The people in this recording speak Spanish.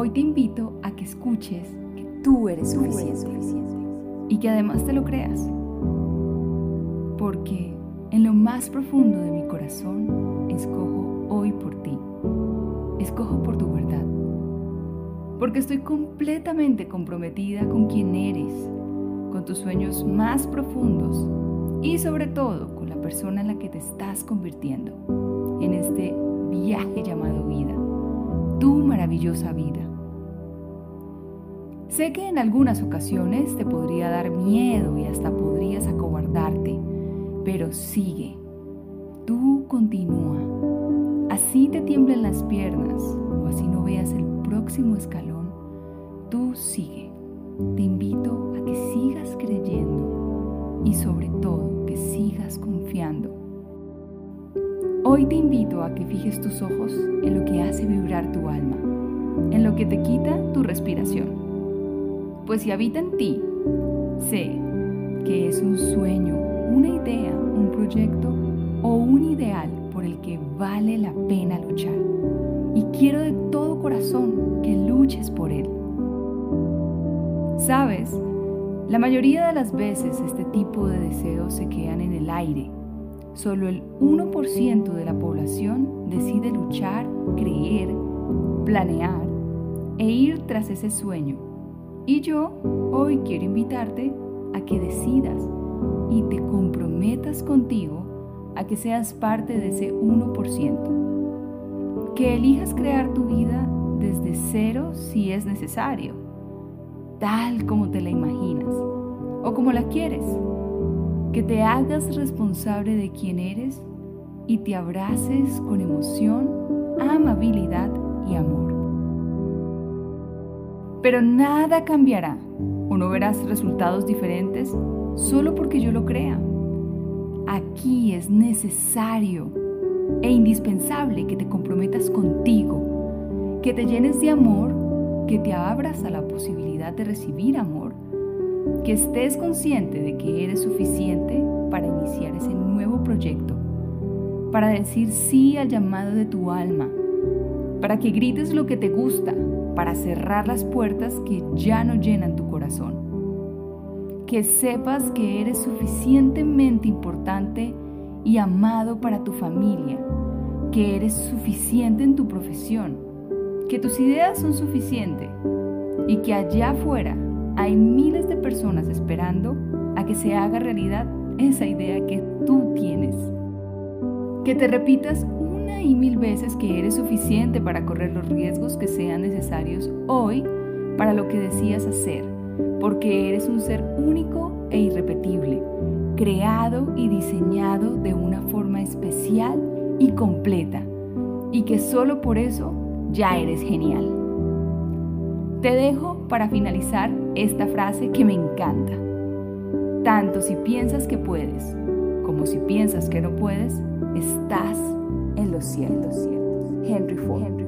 Hoy te invito a que escuches que tú eres suficiente y que además te lo creas. Porque en lo más profundo de mi corazón escojo hoy por ti. Escojo por tu verdad. Porque estoy completamente comprometida con quien eres, con tus sueños más profundos y sobre todo con la persona en la que te estás convirtiendo en este viaje llamado vida, tu maravillosa vida. Sé que en algunas ocasiones te podría dar miedo y hasta podrías acobardarte, pero sigue. Tú continúa. Así te tiemblen las piernas o así no veas el próximo escalón, tú sigue. Te invito a que sigas creyendo y sobre todo que sigas confiando. Hoy te invito a que fijes tus ojos en lo que hace vibrar tu alma, en lo que te quita tu respiración pues si habita en ti, sé que es un sueño, una idea, un proyecto o un ideal por el que vale la pena luchar. Y quiero de todo corazón que luches por él. Sabes, la mayoría de las veces este tipo de deseos se quedan en el aire. Solo el 1% de la población decide luchar, creer, planear e ir tras ese sueño y yo hoy quiero invitarte a que decidas y te comprometas contigo a que seas parte de ese 1%. Que elijas crear tu vida desde cero si es necesario, tal como te la imaginas o como la quieres. Que te hagas responsable de quién eres y te abraces con emoción, amabilidad Pero nada cambiará o no verás resultados diferentes solo porque yo lo crea. Aquí es necesario e indispensable que te comprometas contigo, que te llenes de amor, que te abras a la posibilidad de recibir amor, que estés consciente de que eres suficiente para iniciar ese nuevo proyecto, para decir sí al llamado de tu alma, para que grites lo que te gusta, para cerrar las puertas que ya no llenan tu corazón. Que sepas que eres suficientemente importante y amado para tu familia, que eres suficiente en tu profesión, que tus ideas son suficientes y que allá afuera hay miles de personas esperando a que se haga realidad esa idea que tú tienes. Que te repitas y mil veces que eres suficiente para correr los riesgos que sean necesarios hoy para lo que decías hacer, porque eres un ser único e irrepetible, creado y diseñado de una forma especial y completa, y que solo por eso ya eres genial. Te dejo para finalizar esta frase que me encanta. Tanto si piensas que puedes como si piensas que no puedes, estás en los cielos. Henry Ford.